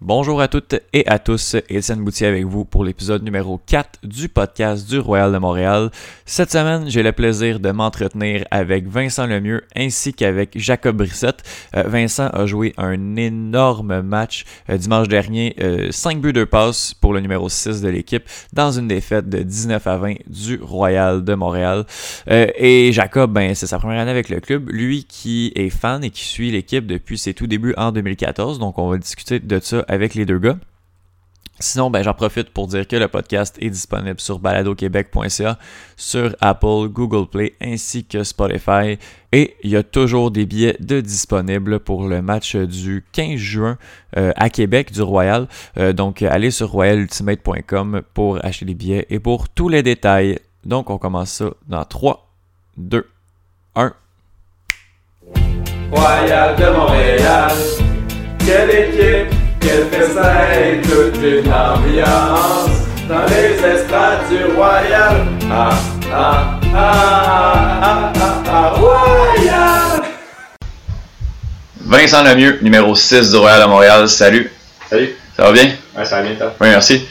Bonjour à toutes et à tous, Étienne Boutier avec vous pour l'épisode numéro 4 du podcast du Royal de Montréal. Cette semaine, j'ai le plaisir de m'entretenir avec Vincent Lemieux ainsi qu'avec Jacob Brissette. Euh, Vincent a joué un énorme match euh, dimanche dernier, 5 euh, buts, 2 passes pour le numéro 6 de l'équipe dans une défaite de 19 à 20 du Royal de Montréal. et Jacob, ben, c'est sa première année avec le club, lui qui est fan et qui suit l'équipe depuis ses tout débuts en 2014, donc on va discuter de ça avec les deux gars. Sinon, ben, j'en profite pour dire que le podcast est disponible sur baladoquebec.ca, sur Apple, Google Play ainsi que Spotify. Et il y a toujours des billets de disponibles pour le match du 15 juin euh, à Québec du Royal. Euh, donc, allez sur royalultimate.com pour acheter les billets et pour tous les détails. Donc, on commence ça dans 3, 2, 1. Royal de Montréal, quelle équipe quel festin, toute une ambiance dans les estrades du Royal. Ah, ah, ah, ah, ah, ah, Royal! Vincent Lemieux, numéro 6 du Royal à Montréal. Salut. Salut. Ça va bien? Ouais, ça va bien, toi? Oui, merci.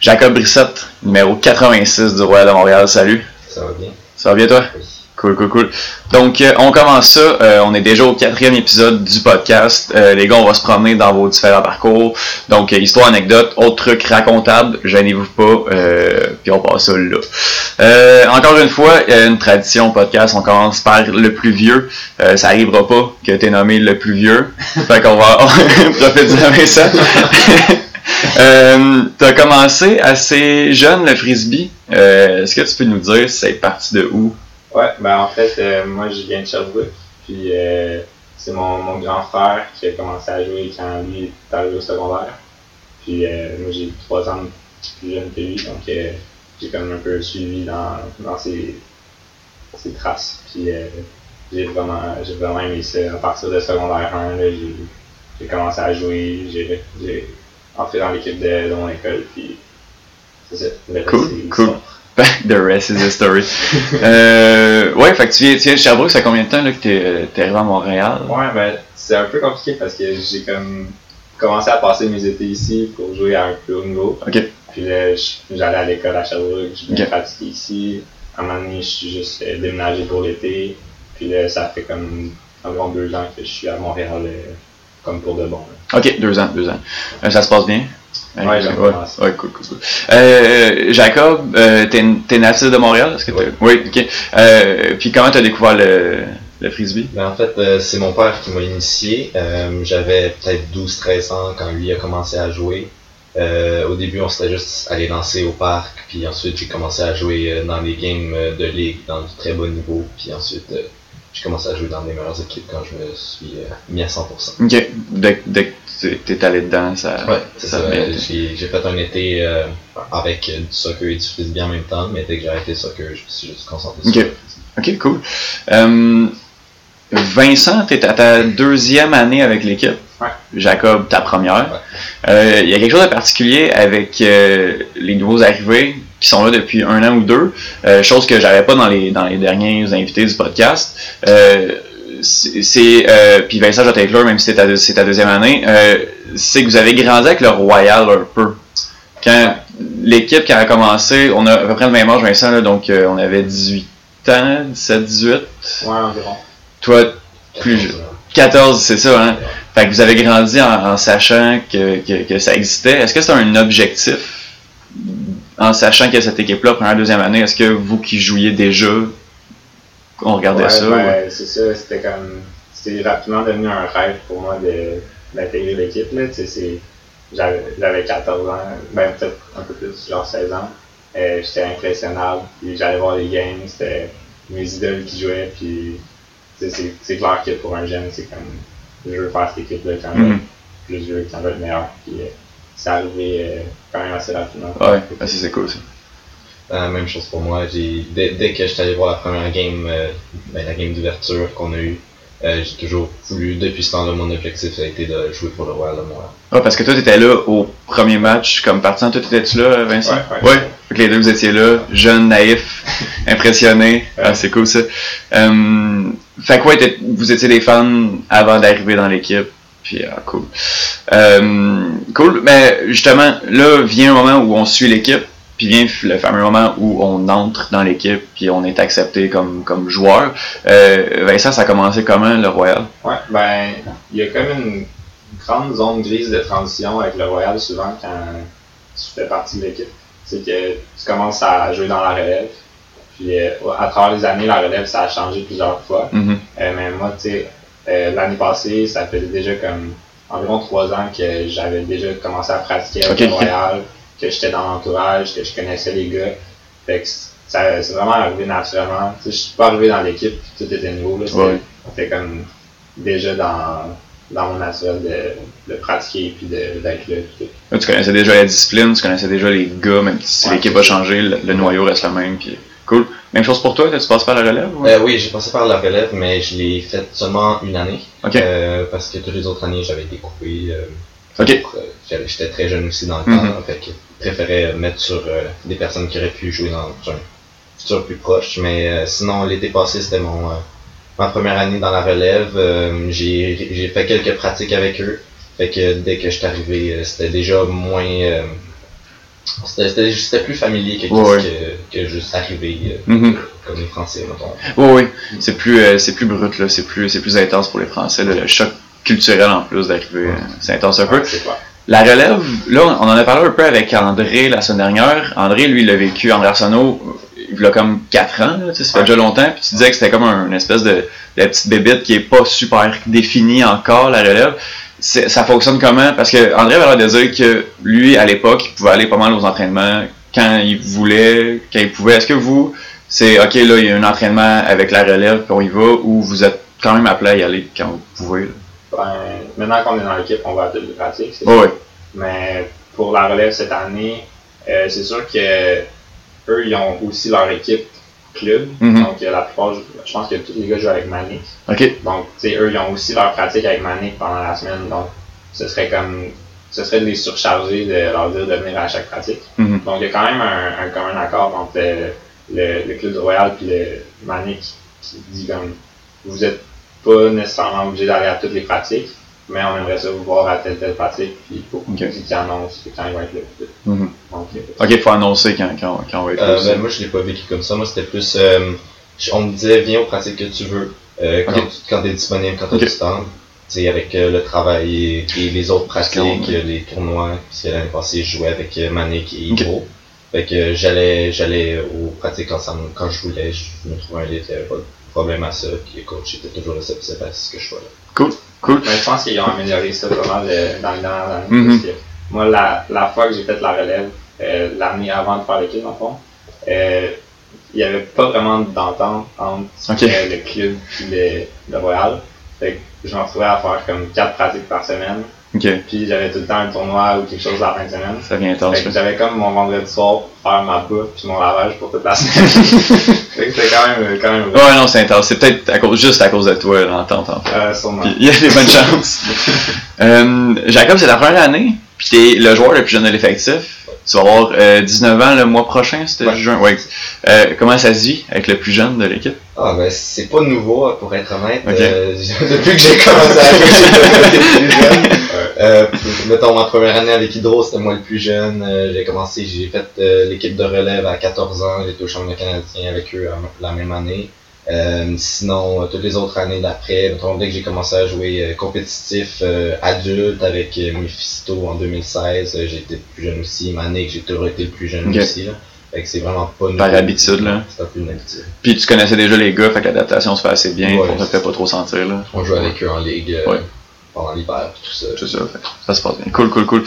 Jacob Brissette, numéro 86 du Royal à Montréal. Salut. Ça va bien. Ça va bien, toi? Oui. Cool, cool, cool. Donc, euh, on commence ça. Euh, on est déjà au quatrième épisode du podcast. Euh, les gars, on va se promener dans vos différents parcours. Donc, histoire, anecdote, autre truc racontable, gênez-vous pas, puis on passe ça là. encore une fois, une tradition podcast, on commence par le plus vieux. ça arrivera pas que tu es nommé le plus vieux. fait qu'on va profiter avec ça. tu as commencé assez jeune le frisbee. Est-ce que tu peux nous dire c'est parti de où? Ouais, ben en fait, euh, moi je viens de Sherbrooke, puis euh, c'est mon, mon grand frère qui a commencé à jouer quand lui est arrivé au secondaire. Puis euh, moi j'ai trois ans plus jeune que lui, donc j'ai quand même un peu suivi dans, dans ses, ses traces. Puis j'ai vraiment, j'ai vraiment aimé ça. À partir de secondaire 1, j'ai commencé à jouer, j'ai entré dans l'équipe de, de, mon école, puis c'est ça. Cool, cool. The rest is history. euh, ouais, fait que tu viens, tu viens de Sherbrooke, ça fait combien de temps là, que tu es, arrivé à Montréal? Ouais, ben, c'est un peu compliqué parce que j'ai comme commencé à passer mes étés ici pour jouer à un plus haut niveau. OK. Puis là, j'allais à l'école à Sherbrooke, je venais okay. pratiquer ici. À un moment donné, je suis juste euh, déménagé pour l'été. Puis là, ça fait comme environ deux ans que je suis à Montréal, euh, comme pour de bon. Là. OK, deux ans, deux ans. Euh, ça se passe bien? Ouais, ouais, ouais, cool, cool, cool. Euh, Jacob, euh, t'es, es natif de Montréal, est-ce que oui. oui, ok. Euh, puis comment t'as découvert le, le frisbee? Ben, en fait, euh, c'est mon père qui m'a initié. Euh, j'avais peut-être 12-13 ans quand lui a commencé à jouer. Euh, au début, on s'était juste allé lancer au parc, puis ensuite j'ai commencé à jouer dans des games de ligue dans du très bon niveau, puis ensuite j'ai commencé à jouer dans les meilleures équipes quand je me suis mis à 100%. Ok, dès, dès t'es allé dedans, ça. Ouais, c'est ça. J'ai fait un été euh, avec du soccer et du frisbee en même temps, mais dès que j'ai arrêté le soccer, je me suis juste concentré sur le Ok, cool. Euh, Vincent, t'es à ta deuxième année avec l'équipe. Ouais. Jacob, ta première. Il euh, y a quelque chose de particulier avec euh, les nouveaux arrivés qui sont là depuis un an ou deux, euh, chose que j'avais pas dans les dans les derniers invités du podcast. Euh, c'est euh, puis Vincent même si c'est ta, ta, deuxième année, euh, c'est que vous avez grandi avec le Royal un peu. Quand l'équipe qui a commencé, on a à peu près le même âge, Vincent, là, donc euh, on avait 18 ans, 17, 18. Ouais, environ. Toi, plus 14, c'est ça, hein? Fait que vous avez grandi en, sachant que, que, que, ça existait. Est-ce que c'est un objectif? En sachant que cette équipe-là, première, deuxième année, est-ce que vous qui jouiez déjà, on regardait ça. Ben, c'est ça, c'était comme. C'était rapidement devenu un rêve pour moi d'intégrer l'équipe. J'avais 14 ans, ben peut-être un peu plus, genre 16 ans. Euh, j'étais impressionnable, puis j'allais voir les games, c'était mes idoles qui jouaient, puis c'est clair que pour un jeune, c'est comme je veux faire cette équipe-là quand même, mm plus je veux quand même meilleur. Puis euh, c'est arrivé euh, quand même assez rapidement. Ouais, c'est cool ça. La même chose pour moi. J'ai dès, dès, que j'étais allé voir la première game, euh, ben, la game d'ouverture qu'on a eue, euh, j'ai toujours voulu, depuis ce temps-là, mon objectif a été de jouer pour le Royal de Montréal. Ah, parce que toi, tu étais là au premier match comme partant. Toi, étais-tu là, Vincent? Ouais. ouais. ouais. les deux, vous étiez là, jeune, naïf, impressionné. Ah, c'est cool ça. Euh, fait quoi, vous étiez des fans avant d'arriver dans l'équipe? Puis, ah, cool. Euh, cool. Mais justement, là vient un moment où on suit l'équipe, puis vient le fameux moment où on entre dans l'équipe, puis on est accepté comme, comme joueur. Euh, Vincent, ça a commencé comment, le Royal? Ouais, ben, il y a comme une grande zone grise de transition avec le Royal souvent quand tu fais partie de l'équipe. C'est que tu commences à jouer dans la relève. Puis euh, à travers les années, la relève, ça a changé plusieurs fois. Mhm. Euh, mais moi, tu sais, euh, l'année passée, ça faisait déjà comme environ trois ans que j'avais déjà commencé à pratiquer avec le Royal, que j'étais dans l'entourage, que je connaissais les gars. Fait que ça, c'est vraiment arrivé naturellement. Tu sais, je suis pas arrivé dans l'équipe, puis tout était nouveau. là. C'était Ouais. c'était comme déjà dans, dans mon naturel de, de pratiquer puis de- d'être là. tu connaissais déjà la discipline, tu connaissais déjà les gars, même si Ouais, l'équipe a changé, le, le noyau reste le même. Puis, cool. Même chose pour toi, tu passes par la relève? ou? Euh, oui, j'ai passé par la relève, mais je l'ai fait seulement une année. Euh, parce que toutes les autres années, j'avais été coupé. euh, euh, J'étais très jeune aussi dans le temps, fait que je préférais mettre sur euh, des personnes qui auraient pu jouer dans un futur plus proche. Mais euh, sinon, l'été passé, c'était mon euh, ma première année dans la relève. J'ai fait quelques pratiques avec eux. Fait que dès que je suis arrivé, c'était déjà moins. c'était- plus familier que, Ouais, ouais. que, que juste arriver Mhm. comme les Français, mettons. Oui, oui. C'est plus, c'est plus brut, là. C'est plus, plus intense pour les Français. là. Le choc culturel en plus d'arriver, c'est intense un peu. La relève, là, on en a parlé un peu avec André la semaine dernière. André, lui, il l'a vécu, André Arsenault, il a comme 4 ans, là, ça fait déjà longtemps, puis tu disais que c'était comme un, une espèce de, petite bébite qui est pas super définie encore, la relève. Ça fonctionne comment? Parce que André l'air de dire que lui, à l'époque, il pouvait aller pas mal aux entraînements quand il voulait, quand il pouvait. Est-ce que vous, c'est OK, là, il y a un entraînement avec la relève, puis on y va, ou vous êtes quand même appelé à y aller quand vous pouvez? Ben, maintenant qu'on est dans l'équipe, on va à toutes les pratiques. ouais. Mais pour la relève cette année, euh, c'est sûr que eux, ils ont aussi leur équipe club. Mhm. Donc, euh, la plupart, je, pense que tous les gars jouent avec Manic. OK. Donc, tu sais, eux, ils ont aussi leur pratique avec Manic pendant la semaine. Donc, ce serait comme, ce serait de les surcharger de leur dire de venir à chaque pratique. Mhm. Donc, il y a quand même un, un commun accord entre le, le, le Club du Royal et le Manic qui dit comme, vous êtes pas nécessairement obligé d'aller à toutes les pratiques, mais on aimerait ça vous voir à telle telle pratique, puis il faut Ok. qu'ils annoncent quand ils vont être là. Mhm. Donc, euh, OK, il faut annoncer quand, quand, quand on va être là Euh, aussi. ben, moi, je l'ai pas vécu comme ça. Moi, c'était plus. euh, on me disait, viens aux pratiques que tu veux, euh, quand, Ok. tu quand t'es disponible, quand t'as Ok. du temps. Tu sais, avec euh, le travail et, et les autres pratiques, qu'on- euh, les tournois. Parce que l'année passée, je jouais avec euh, Manic et. Hydro. Fait que euh, j'allais j'allais aux pratiques ensemble quand je voulais. Je me trouvais un lit, problème à ça. Puis le coach était toujours réceptif à ce que je sois là. Cool. Mais je pense qu'ils ont amélioré ça pas mal euh, dans les dernières années. Mhm. parce que moi, la, la fois que j'ai fait la relève, euh, l'année avant de faire l'équipe, le fond, euh, il n'y avait pas vraiment d'entente entre euh, le club et le, le Royal. Fait que je me retrouvais à faire comme quatre pratiques par semaine. Puis j'avais tout le temps un tournoi ou quelque chose la fin de semaine. Ça vient intense. J'avais comme mon vendredi soir pour faire ma bouffe puis mon lavage pour toute la semaine. fait que c'était quand même, quand même Ouais, non, c'est intense. C'est peut-être à cause, juste à cause de toi, l'entente. En fait. euh, sûrement. Il y a des bonnes chances. Euh, Jacob, c'est ta première année, puis t'es le joueur le plus jeune de l'effectif. Tu vas avoir euh, 19 ans le mois prochain, c'était Ouais. juin. Ouais. Euh, comment ça se vit avec le plus jeune de l'équipe? Ah ben c'est pas nouveau pour être honnête. Euh, depuis que j'ai commencé à jouer, j'ai plus jeune. Euh, mettons ma première année avec Hydro, c'était moi le plus jeune. Euh, j'ai commencé, j'ai fait euh, l'équipe de relève à 14 ans, j'étais au championnat canadien avec eux euh, la même année. Euh, sinon, euh, toutes les autres années d'après, dès que j'ai commencé à jouer euh, compétitif adulte avec Mephisto en 2016, euh, j'ai été plus jeune aussi. Manic, j'ai toujours été le plus jeune aussi. Là. Fait que c'est vraiment pas. Par habitude, là. C'est un peu une habitude. Puis tu connaissais déjà les gars, fait que l'adaptation se fait assez bien, Ouais. on te fait pas trop sentir, là. On joue avec eux en ligue euh, Ouais. pendant l'hiver et tout ça. C'est ça, fait que ça se passe bien. Cool, cool, cool.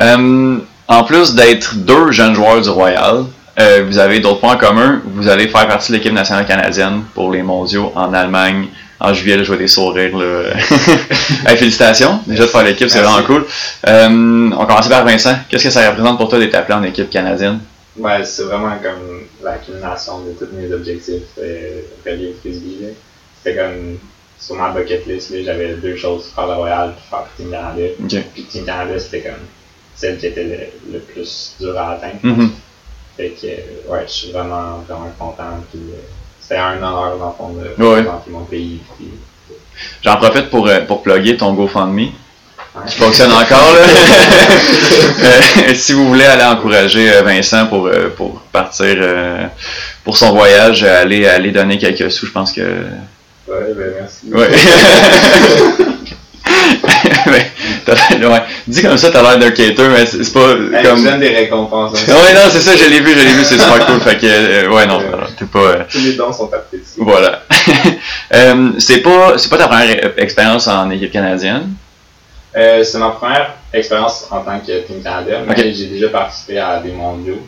Euh, en plus d'être deux jeunes joueurs du Royal, euh, vous avez d'autres points en commun? Vous allez faire partie de l'équipe nationale canadienne pour les mondiaux en Allemagne. En juillet, je vois des sourires. Là. Hey, félicitations. Déjà de faire l'équipe, c'est vraiment cool. Euh, on commence par Vincent. Qu'est-ce que ça représente pour toi d'être appelé en équipe canadienne? Ouais, c'est vraiment comme la culmination de tous mes objectifs euh, reliés au frisbee. C'était comme sur ma bucket list, j'avais deux choses, faire le Royal et faire Team Canada. Ok. Puis Team Canada, c'était comme celle qui était le, le plus dur à atteindre. Mhm. Fait que, euh, ouais, je suis vraiment, vraiment content. Puis, euh, c'était un honneur, dans le fond, de Ouais. représenter mon pays. Puis, J'en profite pour, euh, pour plugger ton GoFundMe. qui fonctionne encore. Là. Euh, si vous voulez aller encourager euh, Vincent pour, euh, pour partir euh, pour son voyage, aller, aller donner quelques sous, je pense que. Ouais, ben merci. Ouais. Ouais. Dis comme ça, t'as l'air d'un cater, mais c'est pas Hey, comme. J'aime des récompenses. hein. Ouais, non, c'est ça, je l'ai vu, je l'ai vu, c'est super cool. Fait que, euh, ouais, non, t'es pas. euh, Tous les dons sont appréciés. voilà. Euh, c'est pas, c'est pas ta première expérience en équipe canadienne? C'est ma première expérience en tant que Team Canada, mais j'ai déjà participé à des mondiaux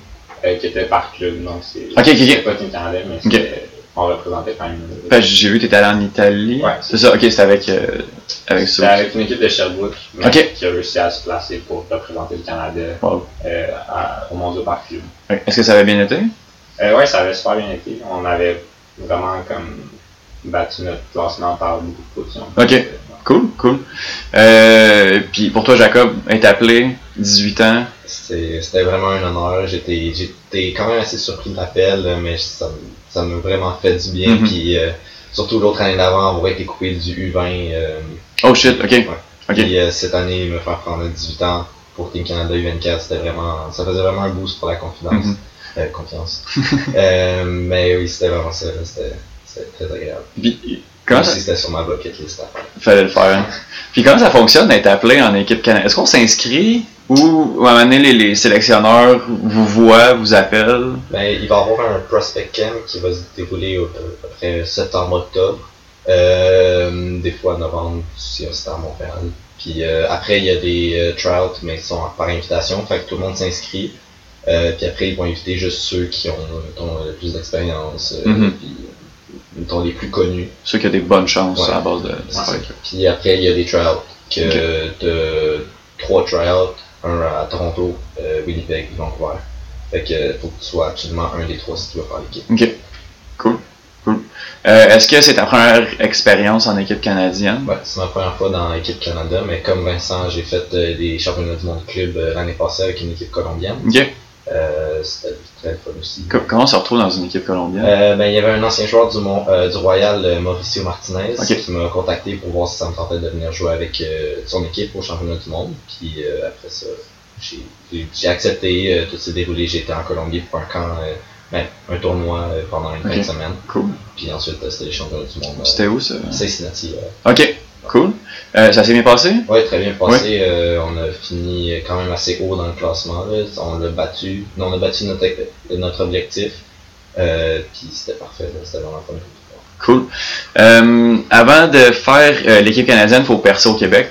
qui étaient par club, donc c'est Ok, ok, ok. c'était pas Team Canada, mais c'était- on représentait quand même. Fait que j'ai vu que t'étais allé en Italie. Ouais. C'est ça, ok, c'était avec, euh, avec C'était avec une équipe de Sherbrooke qui a réussi à se placer pour représenter le Canada Wow. euh, à- au mondiaux par club. Est-ce que ça avait bien été? Euh, ouais, ça avait super bien été. On avait vraiment comme battu notre classement par beaucoup de positions. Ok. Euh, Cool, cool. Euh, puis pour toi, Jacob, être appelé, 18 ans. C'était c'était vraiment un honneur. J'étais j'étais quand même assez surpris de l'appel, mais ça, ça m'a vraiment fait du bien. Mhm. Puis euh, surtout l'autre année d'avant, avoir été coupé du U20. euh, Oh shit, ok. Ok. Puis euh, cette année, me faire prendre 18 ans pour Team Canada U24, c'était vraiment, ça faisait vraiment un boost pour la confidence. Euh, confiance. euh, mais oui, c'était vraiment ça. C'était très agréable. Puis comment ça, c'était sur ma bucket list fallait le faire. hein. Puis comment ça fonctionne d'être appelé en équipe canadienne? Est-ce qu'on s'inscrit ou à un moment donné, les, les sélectionneurs vous voient, vous appellent? Ben, il va y avoir un prospect camp qui va se dérouler au- à peu près septembre-octobre. Euh, des fois novembre, si c'est à Montréal. Puis euh, après, il y a des euh, trials, mais ils sont par invitation, fait que tout le monde s'inscrit. Euh, puis après, ils vont inviter juste ceux qui ont, mettons, le plus d'expérience, euh, Mhm. puis mettons, les plus connus. Ceux qui ont des bonnes chances Ouais. à la base de. Puis après, il y a des tryouts. Que de trois tryouts, un à Toronto, euh, Winnipeg, Vancouver. Fait que faut que tu sois absolument un des trois si tu veux faire l'équipe. Ok. Cool. Cool. Euh, Est-ce que c'est ta première expérience en équipe canadienne? Ouais, c'est ma première fois dans l'équipe Canada, mais comme Vincent, j'ai fait euh, des championnats du monde club euh, l'année passée avec une équipe colombienne. Ok. Euh, C'était très fun aussi. Co- Comment on se retrouve dans une équipe colombienne? Euh, ben, il y avait un ancien joueur du, euh, du Royal, euh, Mauricio Martinez, Ok. qui m'a contacté pour voir si ça me tentait de venir jouer avec euh, son équipe au championnat du monde. Puis euh, après ça, j'ai- accepté, euh, tout s'est déroulé. Été en Colombie pour un camp, ben, un tournoi pendant une Ok. fin de semaine. Cool. Puis ensuite, c'était les championnats du monde. C'était où ça? Cincinnati. Ok. Cool. Euh, ça s'est bien passé? Ouais, très bien passé. Euh, on a fini quand même assez haut dans le classement. Là. On l'a battu. Non, on a battu notre, notre objectif. Euh, puis c'était parfait. C'était vraiment fun. Cool. Euh, avant de faire euh, l'équipe canadienne, il faut percer au Québec.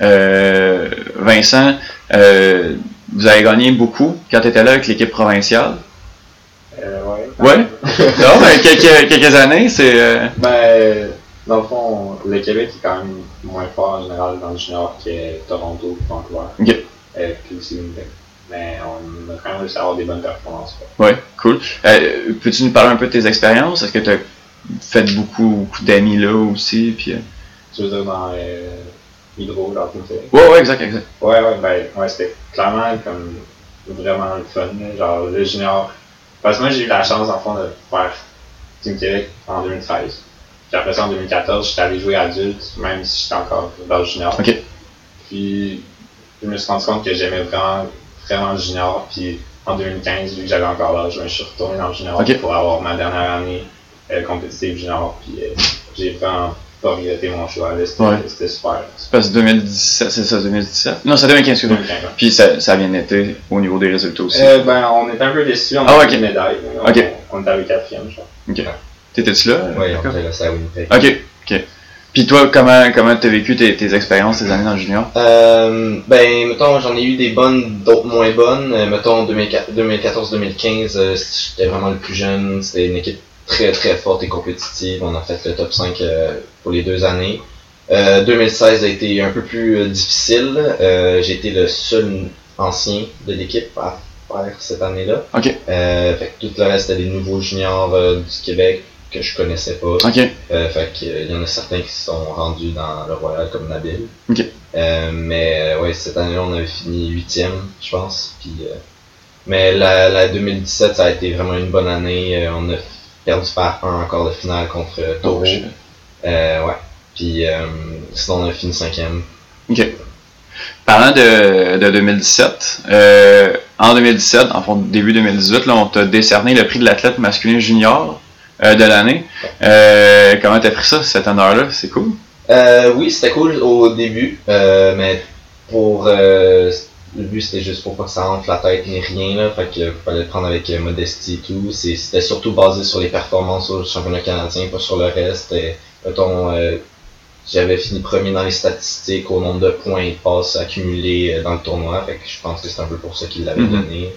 Euh, Vincent, euh, vous avez gagné beaucoup quand tu étais là avec l'équipe provinciale. Euh, ouais. Ouais? non, mais quelques, quelques années, c'est. euh, Ben, dans le fond, le Québec est quand même moins fort en général dans le junior que Toronto, Vancouver. Ok. Euh, puis aussi Winnipeg. Mais on a quand même réussi à avoir des bonnes performances. quoi. Ouais, cool. Euh, Peux-tu nous parler un peu de tes expériences? Est-ce que tu as fait beaucoup, beaucoup d'amis là aussi? Puis, euh, Tu veux dire dans euh, Hydro, dans Team Québec? Ouais, ouais, exact, exact. Ouais, ouais, ben, ouais, c'était clairement comme vraiment le fun, genre le junior. Parce que moi, j'ai eu la chance, en fond, de faire Team Québec en 2013. Puis après ça, en 2014, j'étais allé jouer adulte, même si j'étais encore dans le junior. Ok. Puis, je me suis rendu compte que j'aimais vraiment, vraiment le junior. Puis, en 2015, vu que j'avais encore l'âge, je suis retourné dans le junior pour avoir ma dernière année euh, compétitive junior. Puis, euh, j'ai vraiment pas regretté mon choix. C'était Ouais. super. C'est parce que 2017, c'est ça, 2017? Non, c'est 2015, excuse-moi. 2015, ouais. Puis ça, ça a bien été au niveau des résultats aussi. Euh, ben, on était un peu déçus, on Ah, a ok. une médaille. On, on était avec quatrième, je crois. T'étais-tu là? Ouais, on était resté à Winnipeg. Ok, ok. Puis toi, comment comment t'as vécu tes, tes expériences, tes années dans le junior? Euh, ben, mettons, j'en ai eu des bonnes, d'autres moins bonnes. Euh, mettons, 2014-2015, euh, j'étais vraiment le plus jeune. C'était une équipe très très forte et compétitive. On a fait le top 5 euh, pour les deux années. Euh, 2016 a été un peu plus difficile. J'ai été le seul ancien de l'équipe à faire cette année-là. Ok. Fait que tout le reste, c'était des nouveaux juniors du Québec que je connaissais pas. Ok. Euh, fait euh, il y en a certains qui se sont rendus dans le Royal comme Nabil. Euh, mais euh, ouais, cette année-là, on avait fini huitième, je pense. Puis, euh, mais la, la 2017, ça a été vraiment une bonne année. On a perdu par un encore de finale contre. Oh. Euh, ouais. Puis sinon, on a fini cinquième. Ok. parlant de, de 2017, euh, en 2017, en fond, début 2018, là, on t'a décerné le prix de l'athlète masculin junior euh, de l'année. Euh, comment t'as pris ça, cet honneur-là? C'est cool? Euh, oui, c'était cool au début, mais pour le but c'était juste pour pas que ça rentre la tête ni rien là, fait que fallait le prendre avec modestie et tout. C'était surtout basé sur les performances au championnat canadien, pas sur le reste. Et, mettons, j'avais fini premier dans les statistiques au nombre de points et de passes accumulés dans le tournoi, fait que je pense que c'est un peu pour ça qu'il l'avait Mhm. donné.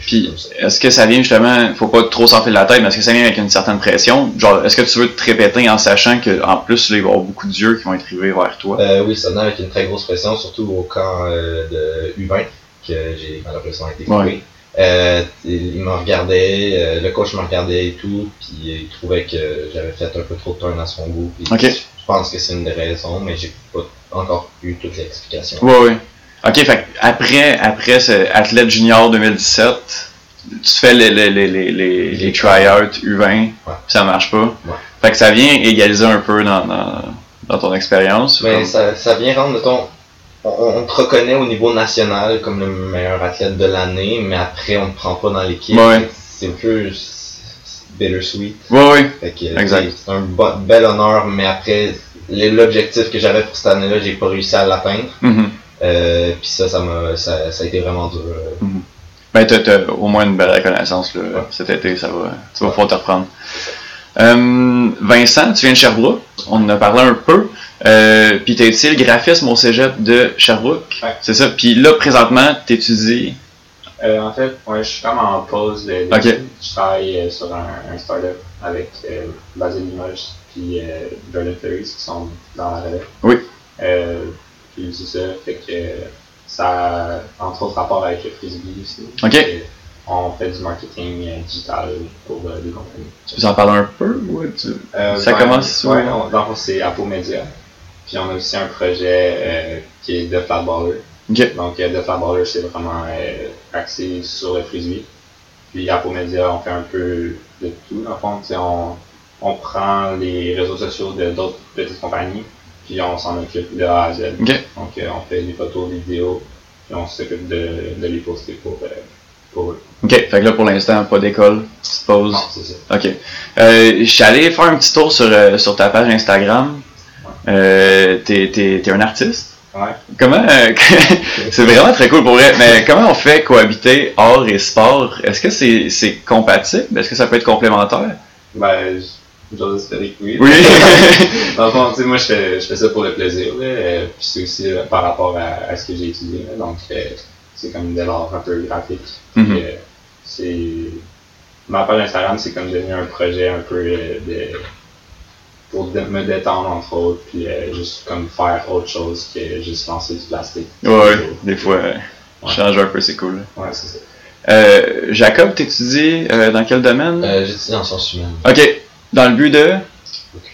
Puis, est-ce que ça vient justement, faut pas trop s'enfler la tête, mais est-ce que ça vient avec une certaine pression? Genre, est-ce que tu veux te répéter en sachant que en plus, là, il va y avoir beaucoup d'yeux qui vont être arrivés vers toi? Euh, oui, ça venait avec une très grosse pression, surtout au camp euh, de U20, que j'ai malheureusement été coupé. Ouais. Euh, il me regardait, le coach me regardait et tout, puis il trouvait que j'avais fait un peu trop de turn à son goût. puis. Je pense que c'est une des raisons, mais j'ai pas encore eu toute l'explication. Ouais, ouais. Ok, fait après, après ce athlète junior 2017, tu fais les, les, les, les, tryouts U20, puis ça marche pas. Ouais. Fait que ça vient égaliser un peu dans, dans, dans ton expérience. Mais comme- ça, ça vient rendre, mettons, on, on te reconnaît au niveau national comme le meilleur athlète de l'année, mais après on te prend pas dans l'équipe. Ouais. C'est un peu bittersweet. Ouais, ouais. Fait que, Exact. tu sais, C'est un bo- bel honneur, mais après, l'objectif que j'avais pour cette année-là, j'ai pas réussi à l'atteindre. Mhm. Euh, Puis ça, ça, m'a, ça, ça a été vraiment dur. euh. Ben, t'as, t'as au moins une belle reconnaissance là, cet été, ça va, tu vas pouvoir te reprendre. Euh, Vincent, tu viens de Sherbrooke, on en a parlé un peu, euh, puis t'as étudié le graphisme au cégep de Sherbrooke, Ouais. c'est ça, puis là, présentement, t'étudies, Euh, en fait, ouais, je suis comme en pause de, de- Ok. Je travaille euh, sur un, un startup avec euh, Basile Limoges puis euh, Jordan Ferries qui sont dans la relève. Oui. Puis c'est ça, fait que ça a entre autres rapport avec le frisbee aussi. Ok. On fait du marketing euh, digital pour euh, des compagnies. tu peux en parler un peu, ou tu... Euh, Ça ben, commence où? Ouais, on- dans le fond, c'est Apo Media. Puis on a aussi un projet euh, qui est de Flatballer. Donc, The Flatballer, c'est vraiment axé sur le frisbee. Puis Apo Media, on fait un peu de tout. Le fond, on, on prend les réseaux sociaux de d'autres petites compagnies, puis on s'en occupe de A à Z. Ok. Donc, euh, on fait des photos, des vidéos, puis on s'occupe de, de les poster pour, euh, pour eux. Ok, fait que là, pour l'instant, pas d'école, petite pause. Non, c'est ça. Ok. Euh, je suis allé faire un petit tour sur, euh, sur ta page Instagram. Euh, t'es, t'es, t'es un artiste? Ouais. Comment euh, c'est vraiment très cool pour vrai, mais comment on fait cohabiter art et sport? Est-ce que c'est, c'est compatible? Est-ce que ça peut être complémentaire? Ben, oui. Oui. Dans le fond, tu sais, moi, je fais, je fais ça pour le plaisir, là, euh, puis c'est aussi euh, par rapport à, à ce que j'ai étudié, là, donc euh, c'est comme de l'art un peu graphique. Mhm. euh, c'est... Ma page Instagram, c'est comme devenu un projet un peu euh, de... pour me détendre, entre autres, puis euh, juste comme faire autre chose que juste lancer du plastique. ouais, des fois, euh, Ouais. changer un peu, c'est cool. Ouais, c'est ça. Euh, Jacob, t'étudies euh, dans quel domaine? Euh, J'étudie en sciences humaines. Ok, dans le but de?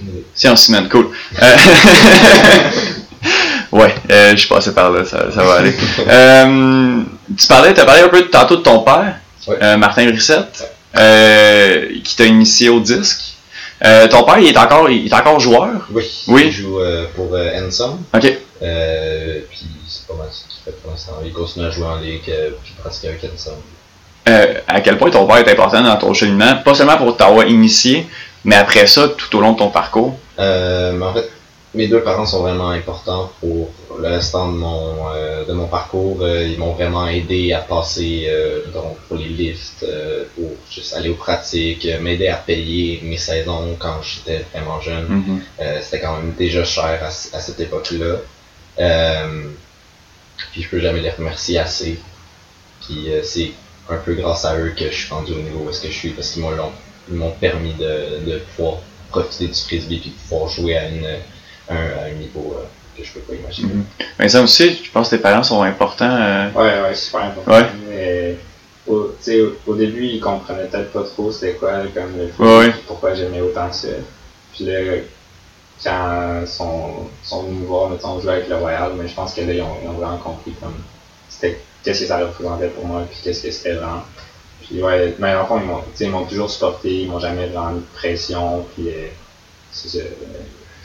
Idée. Sciences humaines, cool. Euh, ouais, euh, je suis passé par là, ça, ça va aller. Euh, tu parlais, as parlé un peu tantôt de ton père, Ouais. euh, Martin Brissette, qui t'a initié au disque. Ton père, il est encore, il est encore joueur? Oui. Oui. Il joue pour Ensom. Ok. Puis c'est pas mal ce qu'il fait pour l'instant. Il continue à jouer en ligue, puis pratiquer avec Ensom. À quel point ton père est important dans ton cheminement, pas seulement pour t'avoir initié, mais après ça, tout au long de ton parcours? Euh, mais en fait, mes deux parents sont vraiment importants pour le restant de mon, euh, de mon parcours. Euh, ils m'ont vraiment aidé à passer euh, donc pour les lifts, euh, pour juste aller aux pratiques, euh, m'aider à payer mes saisons quand j'étais vraiment jeune. Mhm. Euh, C'était quand même déjà cher à, cette époque-là. Euh, puis je peux jamais les remercier assez. Puis euh, c'est un peu grâce à eux que je suis rendu au niveau où est-ce que je suis parce qu'ils m'ont m'ont permis de, de pouvoir profiter du frisbee puis de pouvoir jouer à, une, un, à un niveau euh, que je peux pas imaginer. Mhm. Mais ça aussi, je pense que tes parents sont importants. euh, Ouais, ouais, super important. Ouais. Mais, au, tu sais, au, début, ils comprenaient peut-être pas trop c'était quoi comme le foot, Ouais, pourquoi j'aimais autant ça. Puis là, quand ils sont, sont venus me voir, mettons, jouer avec le Royal, mais je pense que là, ils ont, ils ont vraiment compris comme c'était qu'est-ce que ça représentait pour moi, puis qu'est-ce que c'était vraiment. Puis ouais, mais en fond, ils m'ont, tu sais, ils m'ont toujours supporté, ils m'ont jamais vraiment mis de pression, puis euh, c'est ça. euh,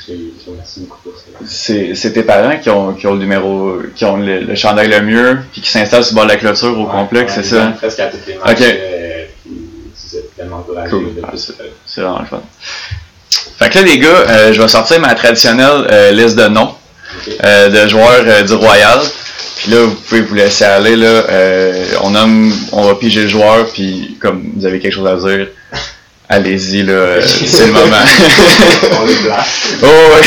je je remercie beaucoup pour ça. C'est c'est tes parents qui ont, qui ont le numéro, qui ont le, le chandail le mieux, puis qui s'installent sur le bord de la clôture au Ouais, complexe, ouais, c'est ça? presque à toutes les matchs. Euh, puis c'est tellement encouragé Cool. Ah, c'est c'est vraiment le fun. Fait que là, les gars, je vais sortir ma traditionnelle liste de noms de joueurs du Royal. Puis là, vous pouvez vous laisser aller. Là, Euh, on, nomme, on va piger le joueur, puis comme vous avez quelque chose à dire, allez-y, là, euh, c'est le moment. On les place. oh, ouais.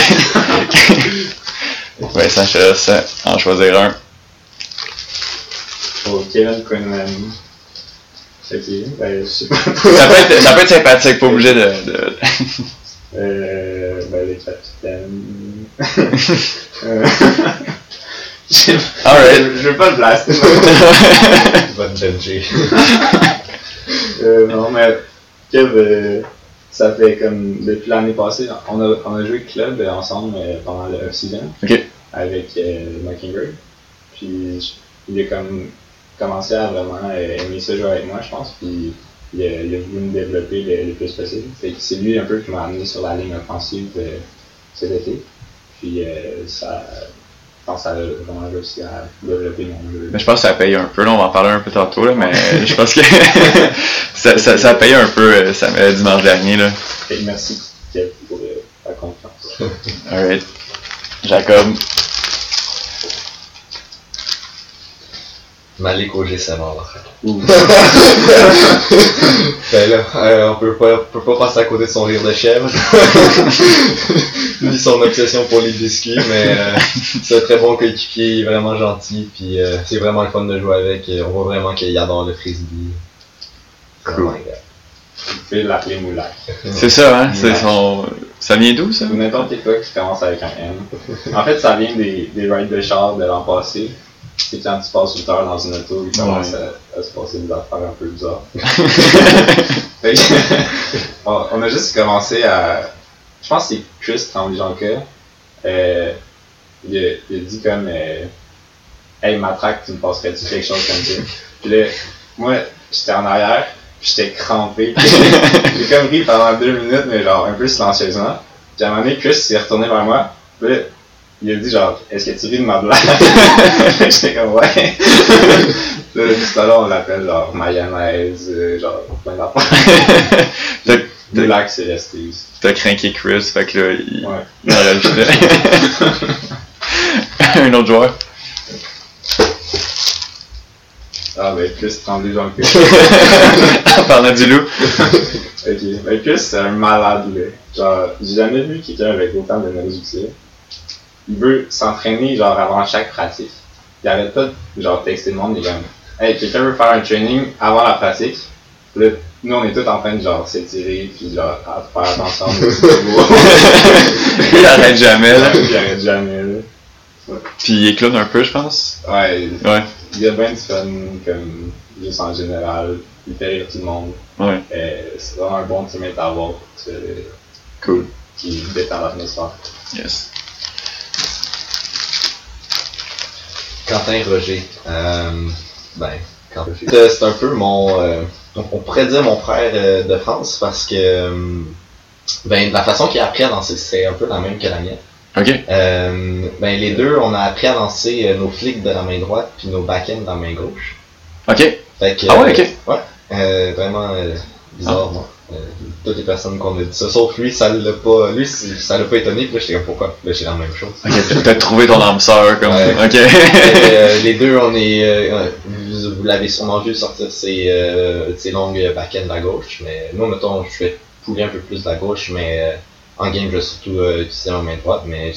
Vincent, je te laisse en choisir un. Ok, ben, je sais pas. Ça peut être, ça peut être sympathique, pas obligé de. de... Euh, ben, les capitaines. euh, Alright. je, je veux pas le blaster. Bonne Benji. euh, non, mais Kev, euh, ça fait comme depuis l'année passée, on a, on a joué club euh, ensemble euh, pendant le off-season avec euh, Mockingbird. Puis il a comme commencé à vraiment euh, aimer ça jouer avec moi, je pense. Puis il a, il a voulu me développer le, le plus possible. Fait que c'est lui un peu qui m'a amené sur la ligne offensive euh, cet été. Puis euh, ça, pense que ça a vraiment réussi à développer mon jeu. Mais je pense que ça paye un peu, là, on va en parler un peu tantôt, là, mais je pense que ça, ça, ça paye un peu euh, ça, euh, dimanche dernier. Là. Que merci pour euh, ta confiance. Alright. Jacob. Malik c'est mort. Ouh. Ben là, euh, on peut pas, on peut pas passer à côté de son rire de chèvre. Ni son obsession pour les biscuits, mais euh, c'est un très bon coéquipier, il est vraiment gentil, puis euh, c'est vraiment le fun de jouer avec. et on voit vraiment qu'il adore le frisbee. C'est Cool. pouvez l'appeler Moulac. C'est ça, hein? C'est son... Ça vient d'où, ça? N'importe quoi qui commence avec un M. En fait, ça vient des, des rides de char de l'an passé. C'est quand tu passes 8 heures dans une auto, il commence à, à se passer des affaires un peu bizarres. Fait que, on, on a juste commencé à. Je pense que c'est Chris Tremblay-Jonca. Euh, il, a, il a dit comme euh, Hey Matraque, tu me passerais-tu quelque chose comme ça? Puis là, moi, j'étais en arrière, puis j'étais crampé. J'ai comme ri pendant deux minutes, mais genre un peu silencieusement. Puis à un moment donné, Chris s'est retourné vers moi. Puis il a dit genre, est-ce que tu ris de ma blague? J'étais comme ouais. Tout à l'heure, on l'appelle genre mayonnaise, euh, genre plein d'affaires. Lac, c'est resté aussi. T'as craqué Chris, fait que là, il, Ouais. il en rajoutait. un autre joueur. Ah ben, Chris Tremblay, genre que. en parlant du loup. Ok, ben Chris, c'est un malade, là. Genre, j'ai jamais vu quelqu'un avec autant d'énergie que ça. Il veut s'entraîner, genre, avant chaque pratique. Il arrête pas de, genre, texter le monde, il est comme, hey, quelqu'un veut faire un training avant la pratique. Là, nous, on est tous en train de, genre, s'étirer, puis genre, à faire attention. il arrête jamais, là. Il arrête jamais, là. Puis il éclate un peu, je pense. Ouais, Ouais. il y a bien du fun, comme, juste en général. Il fait rire tout le monde. Ouais. Euh, c'est vraiment un bon teammate à avoir, Cool. qui détend l'atmosphère. Yes. Quentin Roger. Euh, ben, Quentin Roger. Euh, C'est un peu mon. euh, on pourrait dire mon frère euh, de France parce que. ben, la façon qu'il a appris à danser, c'est un peu la même que la mienne. Ok. Ben, les deux, on a appris à euh, nos flicks de la main droite puis nos back-ends de la main gauche. Ok. Fait que, Ah ouais, ok. ouais, vraiment euh, bizarre, moi. Euh, toutes les personnes qu'on a dit ça, sauf lui, ça l'a pas, lui, ça l'a pas étonné, puis là, j'étais comme, pourquoi? Là, j'ai la même chose. Ok. t'as- trouvé ton âme sœur, comme. Ouais. Ok. Euh, les deux, on est, euh, euh, vous, vous l'avez sûrement vu sortir ses, euh, ses longues back-end à gauche, mais moi, mettons, je vais pouler un peu plus de la gauche, mais euh, en game, je vais surtout euh, utiliser ma main droite, mais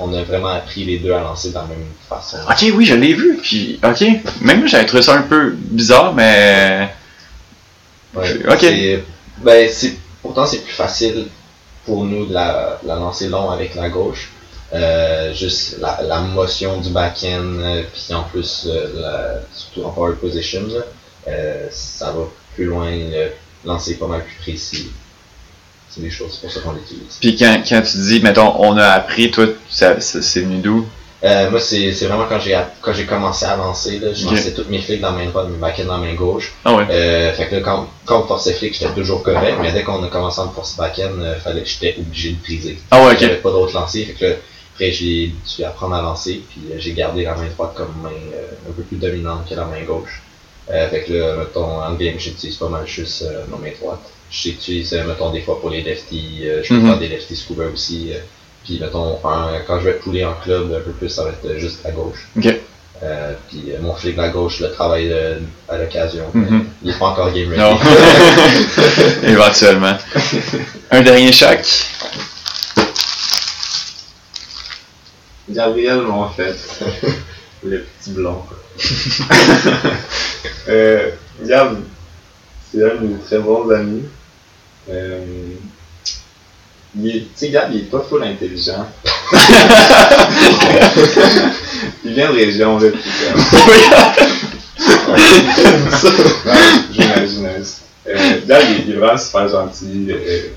on a vraiment appris les deux à lancer de la même façon. Ok, oui, je l'ai vu. Puis, ok. Même moi, j'avais trouvé ça un peu bizarre, mais. Ouais, Ok. Ben, c'est, pourtant, c'est plus facile pour nous de la, de la lancer long avec la gauche. Euh, juste la, la motion du back-end, euh, puis en plus, euh, la, surtout en power position, euh, ça va plus loin, le lancer pas mal plus précis. C'est des choses, pour ça qu'on l'utilise. Puis quand, quand tu dis, mettons, on a appris, toi, c'est venu d'où? Euh, moi, c'est c'est vraiment quand j'ai quand j'ai commencé à lancer, là, je lançais toutes mes flicks dans la main droite, mes backends dans la main gauche. Ah ouais. Euh, fait que là, quand, quand on forçait flick, j'étais toujours correct, mais dès qu'on a commencé à me forcer backend, euh, fallait que j'étais obligé de briser. Ah ouais, ok. J'avais pas d'autre lancer, fait que là, après j'ai dû apprendre à lancer, puis euh, j'ai gardé la main droite comme main euh, un peu plus dominante que la main gauche. Euh, fait que là, mettons, en game, j'utilise pas mal juste ma main droite. J'utilise, mettons, des fois pour les lefties, euh, je peux Mhm. faire des lefties scuba aussi. Euh, puis, mettons, quand je vais pouler en club, un peu plus, ça va être euh, juste à gauche. Ok. Euh, puis euh, mon flic à gauche, je le travaille euh, à l'occasion. Mhm. mais Il est pas encore game ready. Non. Éventuellement. Un dernier chaque. Gabriel m'en fait. le petit blond. euh, Gab, c'est un de mes très bons amis. Il est- tu sais, Gab, il est pas full intelligent. il vient de région, là, j'imagine. Euh, Gab, il, il est vraiment super gentil. euh,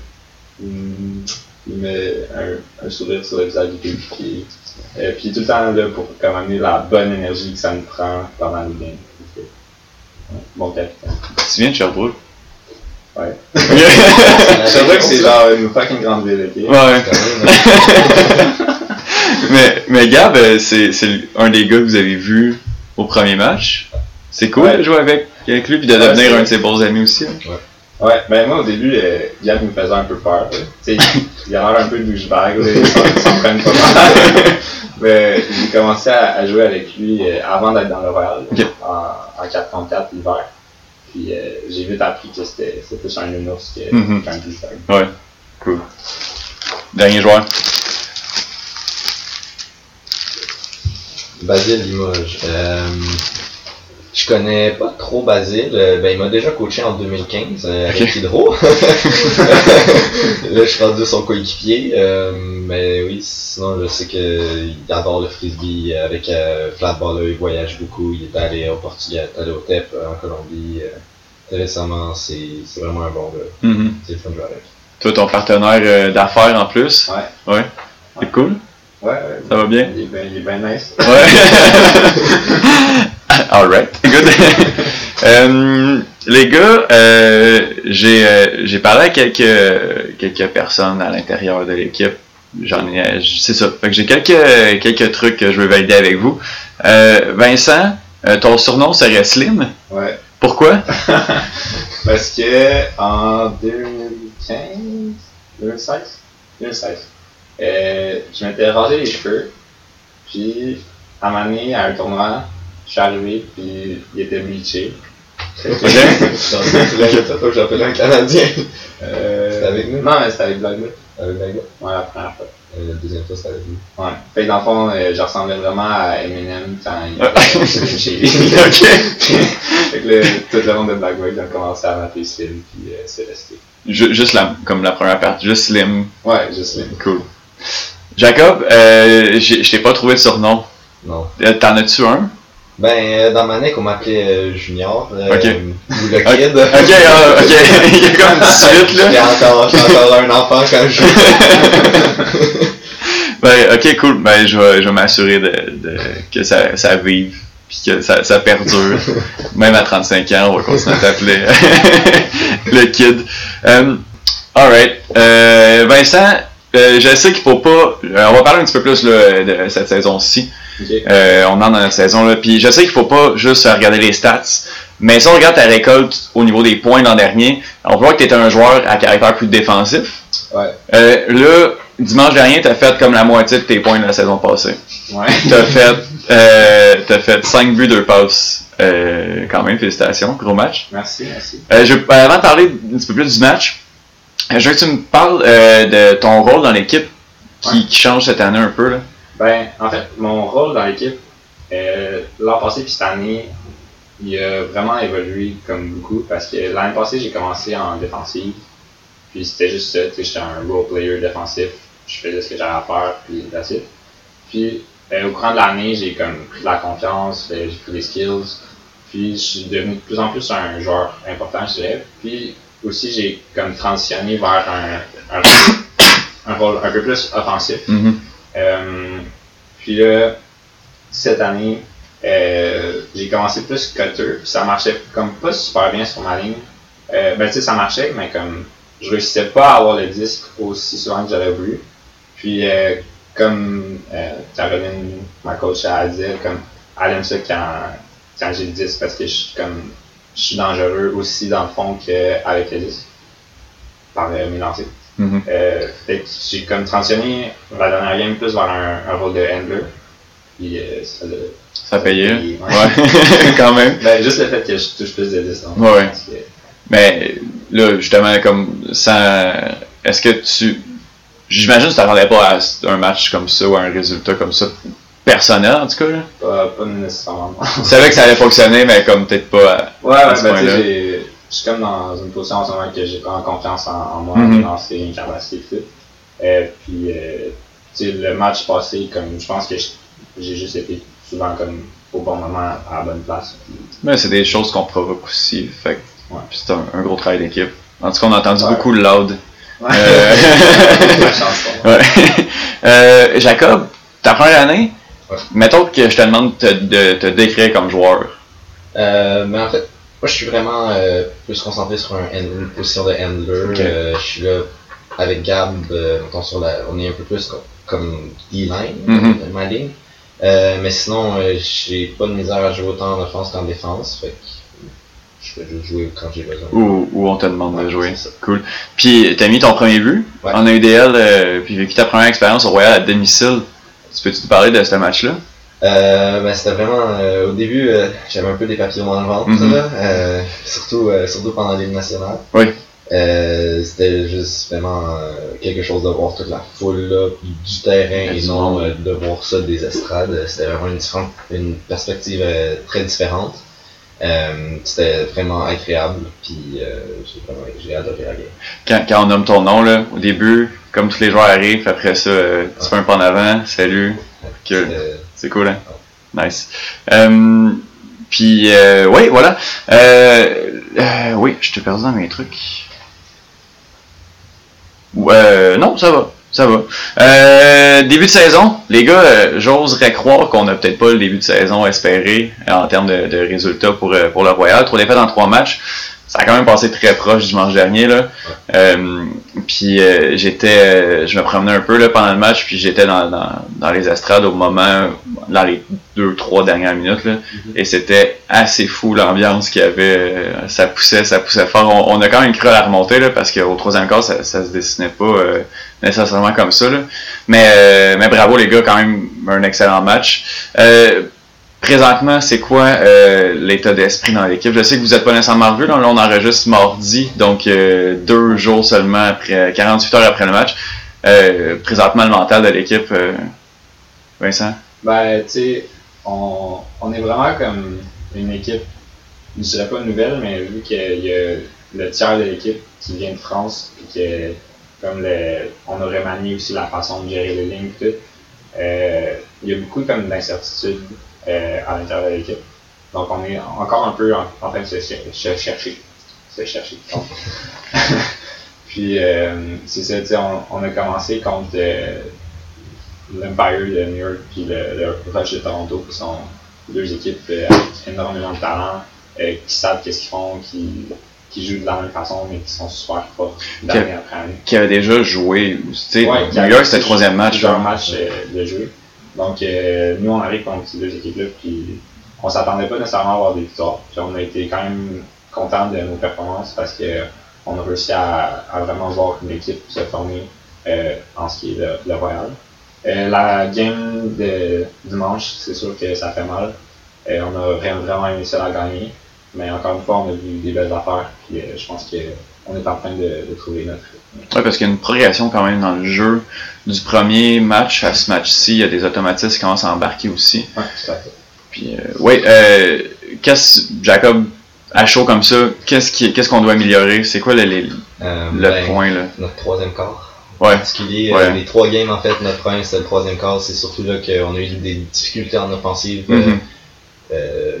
il, il met un, un sourire sur le visage du public. Euh, puis tout le temps là pour comme amener la bonne énergie que ça nous prend pendant games. Ouais, Bon capitaine. Tu viens de Sherbrooke? Ouais. Je savais que c'est genre une fucking grande ville, ok? Ouais. même, mais, mais Gab, euh, c'est c'est un des gars que vous avez vu au premier match. C'est cool Ouais. de jouer avec, avec lui puis de Ouais, devenir c'est- un de ses bons amis aussi. hein. Ouais, ben moi au début, euh, Gab me faisait un peu peur. là. Tu sais, il- a l'air un peu douchebag, il s'en prenne pas mal. Mais j'ai commencé à, à jouer avec lui euh, avant d'être dans le Royal, Ok. en, en 4 contre 4 l'hiver. Puis euh, j'ai vite appris que c'était c'était plus un nounours que- Mhm. qu'un douchebag. Ouais. Cool. Dernier joueur. Basile Limoges. Euh, je connais pas trop Basile. Euh, Ben, il m'a déjà coaché en 2015 euh, avec. Hydro. Là, je suis rendu son coéquipier. Euh, mais oui, sinon, je sais qu'il adore le frisbee avec euh, Flatballer. Il voyage beaucoup. Il est allé au Portugal, il est allé au TEP en Colombie. Récemment, c'est c'est vraiment un bon gars. Mhm. C'est le fun de jouer avec. Toi, ton partenaire d'affaires en plus? Ouais. Ouais. C'est cool? Ouais, ouais. Ça va bien? Il est bien, il est bien nice. Ouais. Alright, good. Euh, les gars, euh, j'ai euh, j'ai parlé à quelques quelques personnes à l'intérieur de l'équipe. J'en ai, c'est ça. Fait que j'ai quelques quelques trucs que je veux valider avec vous. Euh, Vincent, ton surnom serait Slim. Ouais. Pourquoi? Parce que en 2015, 2016, 2016, euh, je m'étais rasé les cheveux. Puis, à un moment donné, à un tournoi, arrivé, puis il était bleaché. Fait fois que j'appelais un Canadien. Euh, C'était avec nous? Non, c'était avec Blagwood. Avec. Ouais, la première fois. Euh, La deuxième fois, c'était avec nous. Ouais. Fait que dans le fond, euh, je ressemblais vraiment à Eminem quand il était chez lui. Ok. fait que là, tout le monde de Blackwood a commencé à m'appeler Slim, puis euh, c'est resté. Ju- Juste la, comme la première partie, juste Slim. Ouais, juste Slim. Cool. Jacob, euh, je t'ai pas trouvé de surnom. Non. T'en as-tu un? Ben, euh, dans ma NEC, on m'appelait euh, Junior. euh, Ok. Ou le kid. ok, ah, ok. Il y a comme 18 là. J'étais encore, un enfant quand je jouais. Ben, ok, cool. Ben, je vais, je vais m'assurer de, de, que ça, ça vive, puis que ça, ça perdure. Même à 35 ans, on va continuer à t'appeler le kid. Alright. Euh, Vincent, euh, je sais qu'il faut pas. euh, on va parler un petit peu plus là, de cette saison-ci. Euh, on entre dans la saison là. Puis je sais qu'il faut pas juste regarder les stats. Mais si on regarde ta récolte au niveau des points l'an dernier, on voit que tu étais un joueur à caractère plus défensif. Ouais. Là, dimanche dernier, tu as fait comme la moitié de tes points de la saison passée. Ouais. Tu as fait, t'as fait 5 buts, 2 passes. Euh, quand même, félicitations, gros match. Merci, merci. Je, avant de parler un petit peu plus du match, je veux que tu me parles euh, de ton rôle dans l'équipe qui, Ouais. qui change cette année un peu. Là? Ben, en fait, mon rôle dans l'équipe, euh, l'an passé puis cette année, il a vraiment évolué comme beaucoup parce que l'année passée, j'ai commencé en défensive. Puis c'était juste ça, j'étais un role player défensif. Je faisais ce que j'avais à faire, puis that's it. Puis euh, au courant de l'année, j'ai comme pris de la confiance, j'ai pris des skills. Puis je suis devenu de plus en plus un joueur important, je dirais. Puis aussi, j'ai comme transitionné vers un, un, un rôle un peu plus offensif. Mhm. Euh, puis là, cette année, euh, j'ai commencé plus cutter, puis ça marchait comme pas super bien sur ma ligne. Euh, ben tu sais, ça marchait, mais comme je réussissais pas à avoir le disque aussi souvent que j'aurais voulu. Puis euh, comme Caroline, ma coach, a dit, comme elle aime ça quand, quand j'ai le disque parce que je suis comme je suis dangereux aussi dans le fond qu'avec le disque par mes lancers. Mhm. Euh, fait que j'ai comme transitionné la dernière game plus vers un, un rôle de handler. Puis euh, ça l'a Ça payait. payé, ouais. Ouais, quand même. Ben, juste le fait que je touche plus de distance. Ouais, ouais. Que- Mais là, justement, comme sans. Est-ce que tu. J'imagine que tu t'attendais pas à un match comme ça ou à un résultat comme ça personnel en tout cas. Là? Pas, pas nécessairement. Tu savais que ça allait fonctionner, mais comme peut-être pas. à- Ouais, À ce ben, tu sais, point-là. j'ai- je suis comme dans une position en ce moment que j'ai vraiment confiance en, en moi, Mhm. dans ses capacités et. Euh, puis, euh, tu sais, le match passé, comme je pense que je- j'ai juste été souvent comme au bon moment à la bonne place. Puis, Mais c'est des choses qu'on provoque aussi. Fait Ouais. c'est un, un gros travail d'équipe. En tout cas, on a entendu Ouais. beaucoup de loud. ouais. Euh. Euh, Jacob, ta première année, Ouais. mettons que je te demande de te, de te décrire comme joueur. Euh, mais en fait, moi je suis vraiment euh, plus concentré sur un une position de handler. Euh, je suis là avec Gab, euh, mettons, sur la, on est un peu plus co- comme D-line, Mhm. ma ligne. Mais sinon, j'ai pas de misère à jouer autant en offense qu'en défense. Fait que je peux juste jouer quand j'ai besoin. Où on te demande de jouer. Cool. Puis, t'as mis ton premier but Ouais. en euh, puis vécu ta première expérience au Royal à domicile. Tu peux-tu te parler de ce match-là? Euh, ben, c'était vraiment euh, au début euh, j'avais un peu des papillons dans le ventre là, euh, surtout euh, surtout pendant l'hymne national. Oui. Euh, c'était juste vraiment quelque chose de voir toute la foule là, puis du terrain et non de voir ça des estrades. C'était vraiment une, différente, une perspective très différente. Euh, c'était vraiment agréable, puis euh, j'ai vraiment j'ai adoré la game. Quand, quand on nomme ton nom, là, au début, comme tous les joueurs arrivent, après ça, euh, tu fais un pas en avant, salut, c'est cool, hein? Nice. Euh, puis, oui, voilà. Oui, je t'ai perdu dans mes trucs. Non, ça va. Ça va. Euh, début de saison, les gars, euh, j'oserais croire qu'on n'a peut-être pas le début de saison espéré euh, en termes de, résultats pour, euh, pour le Royal. Trois défaites en trois matchs. Ça a quand même passé très proche dimanche dernier. Là. Puis j'étais, je me promenais un peu là, pendant le match, puis j'étais dans, dans, les estrades au moment, dans les deux, trois dernières minutes. Là, Et c'était assez fou l'ambiance qu'il y avait. Ça poussait, ça poussait fort. On, a quand même cru à la remontée là, parce qu'au troisième quart, ça, ça se dessinait pas nécessairement comme ça. Là. Mais, euh, mais bravo les gars, quand même un excellent match. Euh, présentement, c'est quoi euh, l'état d'esprit dans l'équipe? Je sais que vous n'êtes pas nécessairement revus, là, on enregistre mardi, donc euh, deux jours seulement après 48 heures après le match. Présentement, le mental de l'équipe, Vincent? Ben, tu sais, on, on est vraiment comme une équipe, je dirais pas nouvelle, mais vu qu'il y a le tiers de l'équipe qui vient de France, et que comme le, on a remanié aussi la façon de gérer les lignes tout, euh, il y a beaucoup comme d'incertitudes euh, à l'intérieur de l'équipe. Donc on est encore un peu en, train de se, cher- se chercher. Se chercher. Puis euh, c'est ça, on, on a commencé contre l'Empire de New York puis le, le Rush de Toronto, qui sont deux équipes avec énormément de talent, qui savent qu'est-ce qu'ils font, qui jouent de la même façon, mais qui sont super forts d'année après année. Qui avait déjà joué, tu sais, Ouais, New a York c'était le troisième match. plusieurs là. matchs euh, de jeu. Donc, euh, nous, on arrive contre ces deux équipes-là, puis on s'attendait pas nécessairement à avoir des victoires. Puis on a été quand même content de nos performances parce que on a réussi à, à vraiment voir une équipe se former euh, en ce qui est le, le Royal. Euh, la game de dimanche, c'est sûr que ça fait mal. Euh, on a vraiment, vraiment aimé ça la gagner. Mais encore une fois, on a vu des belles affaires. Puis euh, je pense qu'on est en train de, de trouver notre rythme. Ouais, parce qu'il y a une progression quand même dans le jeu. Du premier match à ce match-ci, il y a des automatismes qui commencent à embarquer aussi. Ouais, tout à fait. Puis, euh, oui, euh, qu'est-ce, Jacob, à chaud comme ça, qu'est-ce, qui, qu'est-ce qu'on doit améliorer? C'est quoi le, les- Euh, le ben, point, là? Notre troisième quart. Ouais. En particulier, Ouais. euh, les trois games en fait, notre premier c'était le troisième quart, c'est surtout là qu'on a eu des difficultés en offensive euh,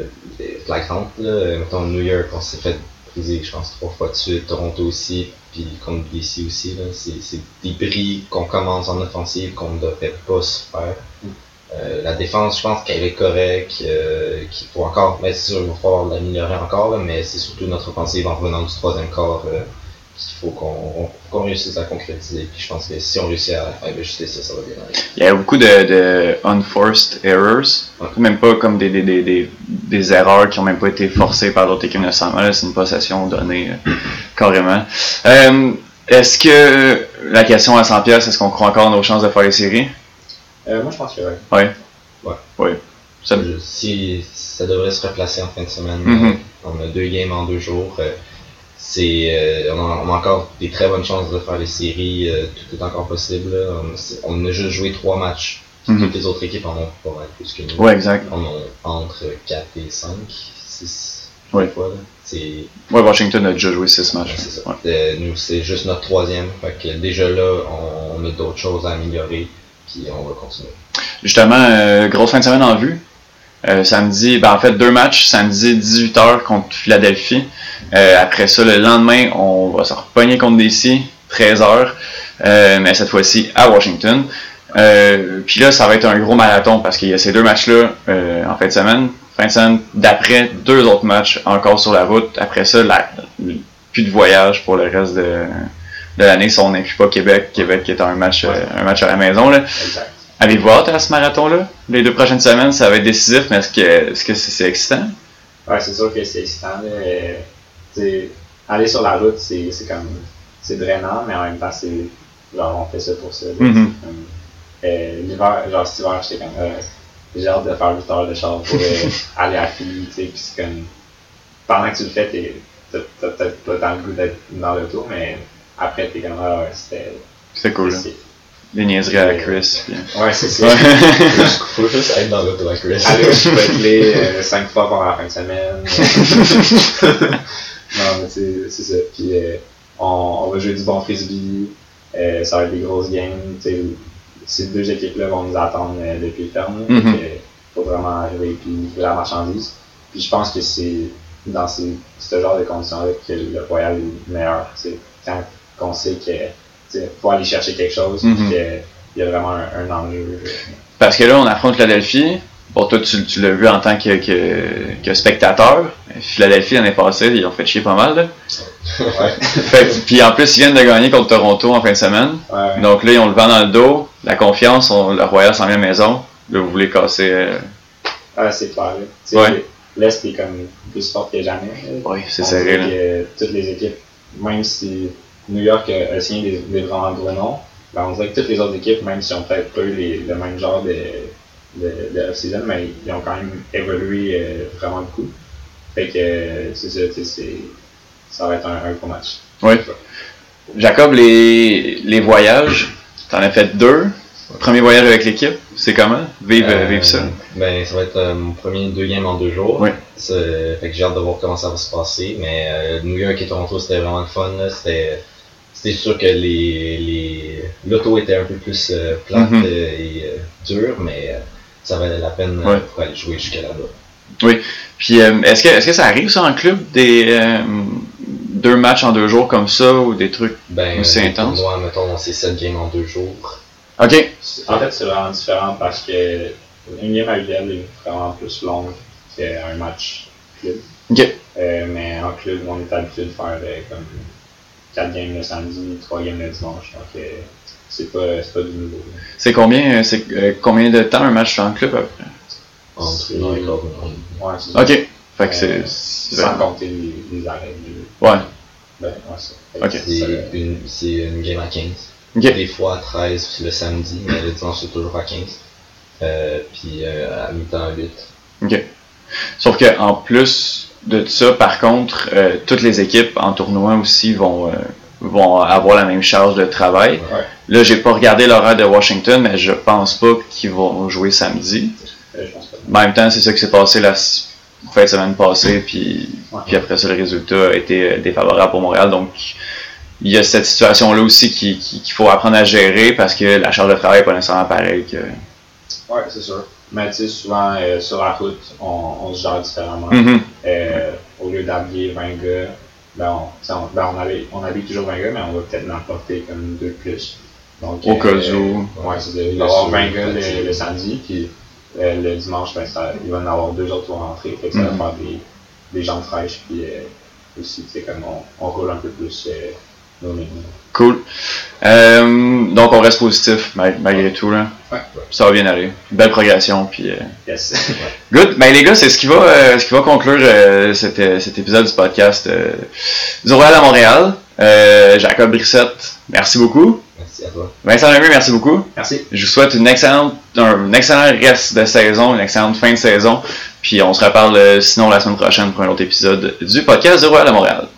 Flagrantes. Là. Mettons New York, on s'est fait briser je pense trois fois de suite, Toronto aussi, puis contre DC aussi. C'est des bris qu'on commence en offensive qu'on ne devrait pas se faire. Euh, la défense, je pense qu'elle est correcte, euh, qu'il faut encore, mais c'est sûr, il va falloir l'améliorer encore, mais c'est surtout notre offensive en revenant du troisième euh, qu'il faut qu'on réussisse à concrétiser. Puis je pense que si on réussit à, à ajuster ça, ça va bien aller. Il y a beaucoup de, de unforced errors, Ouais. même pas comme des, des, des, des, des erreurs qui ont même pas été forcées par l'autre équipe là, c'est une possession donnée euh, carrément. Euh, est-ce que la question à 100 pièces, est-ce qu'on croit encore en nos chances de faire les séries? Euh, moi, je pense que oui. Ouais. Ouais. Oui. Ça, si ça devrait se replacer en fin de semaine, euh, on a deux games en deux jours. C'est, euh, on, a, on a encore des très bonnes chances de faire les séries. euh, tout est encore possible. là. On, a juste joué trois matchs. Mhm. Toutes les autres équipes en ont pas mal plus que nous. ouais, exact. On a entre 4 et 5, 6 Ouais. fois. là. C'est, Ouais, Washington a déjà joué 6 ouais, matchs. c'est ça. Ouais. Euh, nous, c'est juste notre troisième. Fait que déjà là, on, on a d'autres choses à améliorer. Puis on va continuer. Justement, euh, grosse fin de semaine en vue. Euh, samedi, ben en fait deux matchs. Samedi 18h contre Philadelphie. Euh, après ça, le lendemain, on va se repogner contre DC, 13h. Euh, mais cette fois-ci à Washington. Puis là, ça va être un gros marathon parce qu'il y a ces deux matchs-là en fin de semaine. Fin de semaine d'après, deux autres matchs encore sur la route. Après ça, plus de voyage pour le reste de, l'année si on n'inclut pas Québec. Québec qui est un match, un match à la maison. Là. Exact. Avez-vous hâte à ce marathon-là? Les deux prochaines semaines, ça va être décisif, mais est-ce que est-ce que c'est c'est excitant? Ouais, c'est sûr que c'est excitant. T'sais, aller sur la route, c'est c'est comme. C'est drainant, mais en même temps, c'est. Genre, on fait ça pour ça. C'est euh, L'hiver, genre cet hiver, j'étais comme. Euh, j'ai hâte de faire 8 heures de char pour euh, aller à Philly, tu sais. Puis c'est comme. Pendant que tu le fais, t'es- t'as peut-être pas tant le goût d'être dans l'auto, mais après, t'es comme. Ah, ouais, c'était. C'est cool. Les niaiseries à Chris. puis- Ouais, c'est ça. Faut juste être dans l'auto à Chris. Aller je peux clé euh, cinq fois pendant la fin de semaine. non, mais c'est c'est ça. Puis euh, on, on va jouer du bon frisbee. Euh, ça va être des grosses games. Ces deux équipes-là vont nous attendre euh, depuis le ferme. Il faut vraiment arriver et livrer la marchandise. Puis je pense que c'est dans ces, ce genre de conditions-là que le Royal est meilleur. tu sais. Quand on sait que faut aller chercher quelque chose, puis qu'il y a vraiment un, un enjeu. Parce que là, on affronte Philadelphie. Bon, toi, tu, tu l'as vu en tant que, que, que spectateur. Philadelphie, l'année passée, ils ont fait chier pas mal. Là. Ouais. Fait que- puis en plus, ils viennent de gagner contre Toronto en fin de semaine. Ouais. Donc là, ils ont le vent dans le dos. La confiance, on, le Royal s'en vient à la maison. Là, vous voulez casser. euh, Ah, c'est clair. Ouais. L'Est est comme plus fort que jamais. Oui, c'est serré. Là. que toutes les équipes, même si New York a, a signé des, des vraiment gros noms, ben on dirait que toutes les autres équipes, même si on peut-être pas eu les- le même genre de, de, de off-season, mais ils ont quand même évolué euh, vraiment beaucoup. Fait que euh, c'est ça, tu sais, c'est- ça va être un, un gros match. Oui. Jacob, les, les voyages, t'en as fait deux. Premier voyage avec l'équipe, c'est comment? Vive, Euh, vive ça. Ben, ça va être euh, mon premier deux games en deux jours. Oui. Fait que j'ai hâte de voir comment ça va se passer. Mais euh, New York et Toronto, c'était vraiment le fun. C'était c'était sûr que les les l'auto était un peu plus euh, plate Mhm. euh, et euh, dur, mais euh, ça valait la peine Ouais. pour aller jouer jusqu'à là-bas. Puis euh, est-ce que est-ce que ça arrive ça en club des euh, deux matchs en deux jours comme ça ou des trucs Ben, C'est les intense. tournois, mettons, c'est 7 games en deux jours. Ok. En fait, c'est vraiment différent parce que une game à UDL est vraiment plus longue qu'un match club. Ok. Euh, mais en club, on est habitué de faire euh, comme 4 games le samedi, 3 games le dimanche. Donc, euh, c'est pas, c'est pas du nouveau. C'est combien euh, c'est euh, combien de temps un match en club à peu près? Entre C'est- une heure et heure. Ouais, c'est ça. Ok. Fait que c'est. Euh, Sans compter les, les arrêts. les- Ouais. Ben, ouais, Ok. C'est une, une game à 15. Ok. Des fois à 13 le samedi, mais le dimanche c'est toujours à 15. Euh, puis euh, à mi-temps à 8. Sauf que en plus de ça, par contre, euh, toutes les équipes en tournoi aussi vont euh, vont avoir la même charge de travail. Ouais. Là, j'ai pas regardé l'horaire de Washington, mais je pense pas qu'ils vont jouer samedi. Je pense pas. Mais en même temps, c'est ça qui s'est passé la fin de semaine passée, puis, Ouais. puis après ça, le résultat a été euh, défavorable pour Montréal. Donc, il y a cette situation-là aussi qui- qui- qu'il faut apprendre à gérer parce que la charge de travail n'est pas nécessairement pareille que. Ouais, c'est sûr. Mais tu sais, souvent, euh, sur la route, on, on se gère différemment. Mhm. Euh, au lieu d'habiller 20 gars, ben on, tu sais, on, ben on, habille, on habille toujours 20 gars, mais on va peut-être en porter comme deux de plus. Donc, Au cas euh, où. Ouais, c'est ça. Il va y avoir 20 gars le, le samedi, puis euh, le dimanche, ben, ça, il va y en avoir deux autres vont rentrer. Fait que ça va faire des, des jambes fraîches. Puis euh, aussi, tu sais, comme on, on roule un peu plus euh, nos menus. Cool. Euh, donc, on reste positif mal- malgré tout. Là. Ouais. Ça va bien aller. Belle progression. Puis, euh, Yes. Good. Ben, les gars, c'est ce qui va, euh, ce qui va conclure cet, cet épisode du podcast du Royal à Montréal. Jacob Brissette, merci beaucoup. Merci à toi. Vincent Lemieux, merci beaucoup. Merci. Je vous souhaite une excellente, un excellent reste de saison, une excellente fin de saison. Puis on se reparle sinon la semaine prochaine pour un autre épisode du podcast du Royal à Montréal.